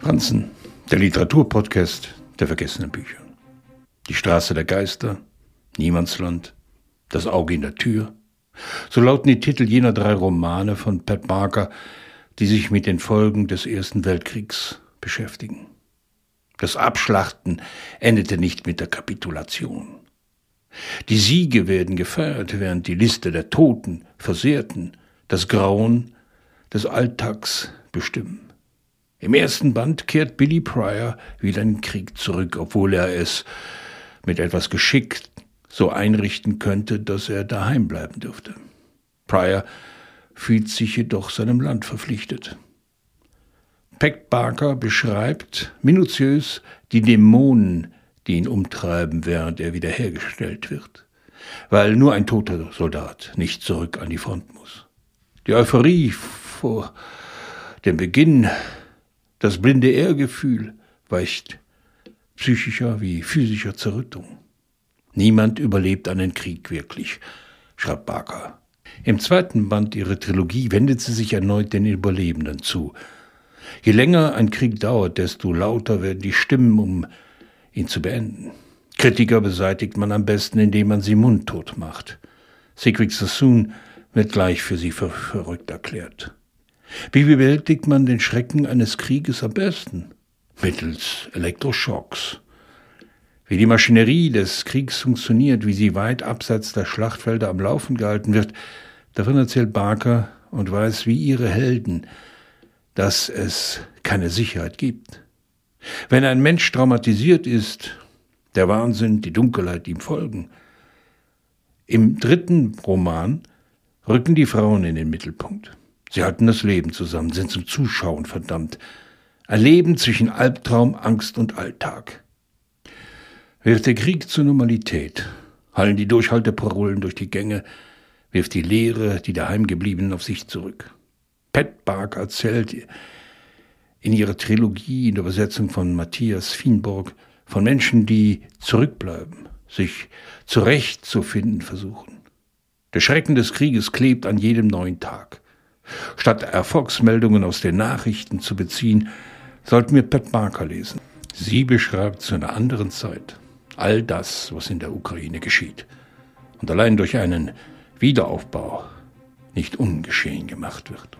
Franzen, der Literaturpodcast der vergessenen Bücher. Die Straße der Geister, Niemandsland, Das Auge in der Tür. So lauten die Titel jener drei Romane von Pat Barker, die sich mit den Folgen des Ersten Weltkriegs beschäftigen. Das Abschlachten endete nicht mit der Kapitulation. Die Siege werden gefeiert, während die Liste der Toten, Versehrten das Grauen des Alltags bestimmen. Im ersten Band kehrt Billy Pryor wieder in den Krieg zurück, obwohl er es mit etwas Geschick so einrichten könnte, dass er daheim bleiben dürfte. Pryor fühlt sich jedoch seinem Land verpflichtet. Peck Barker beschreibt minutiös die Dämonen, die ihn umtreiben, während er wiederhergestellt wird, weil nur ein toter Soldat nicht zurück an die Front muss. Die Euphorie vor dem Beginn das blinde Ehrgefühl weicht psychischer wie physischer Zerrüttung. Niemand überlebt einen Krieg wirklich, schreibt Barker. Im zweiten Band ihrer Trilogie wendet sie sich erneut den Überlebenden zu. Je länger ein Krieg dauert, desto lauter werden die Stimmen, um ihn zu beenden. Kritiker beseitigt man am besten, indem man sie mundtot macht. Sigrid Sassoon wird gleich für sie verrückt erklärt. Wie bewältigt man den Schrecken eines Krieges am besten? Mittels Elektroschocks. Wie die Maschinerie des Kriegs funktioniert, wie sie weit abseits der Schlachtfelder am Laufen gehalten wird, davon erzählt Barker und weiß wie ihre Helden, dass es keine Sicherheit gibt. Wenn ein Mensch traumatisiert ist, der Wahnsinn, die Dunkelheit ihm folgen. Im dritten Roman rücken die Frauen in den Mittelpunkt. Sie halten das Leben zusammen, sind zum Zuschauen verdammt. Ein Leben zwischen Albtraum, Angst und Alltag. Wird der Krieg zur Normalität, hallen die Durchhalteparolen durch die Gänge, wirft die Leere, die daheimgebliebenen auf sich zurück. Pat Bark erzählt in ihrer Trilogie in der Übersetzung von Matthias Fienburg von Menschen, die zurückbleiben, sich zurechtzufinden versuchen. Der Schrecken des Krieges klebt an jedem neuen Tag. Statt Erfolgsmeldungen aus den Nachrichten zu beziehen, sollten wir Pat Barker lesen. Sie beschreibt zu einer anderen Zeit all das, was in der Ukraine geschieht und allein durch einen Wiederaufbau nicht ungeschehen gemacht wird.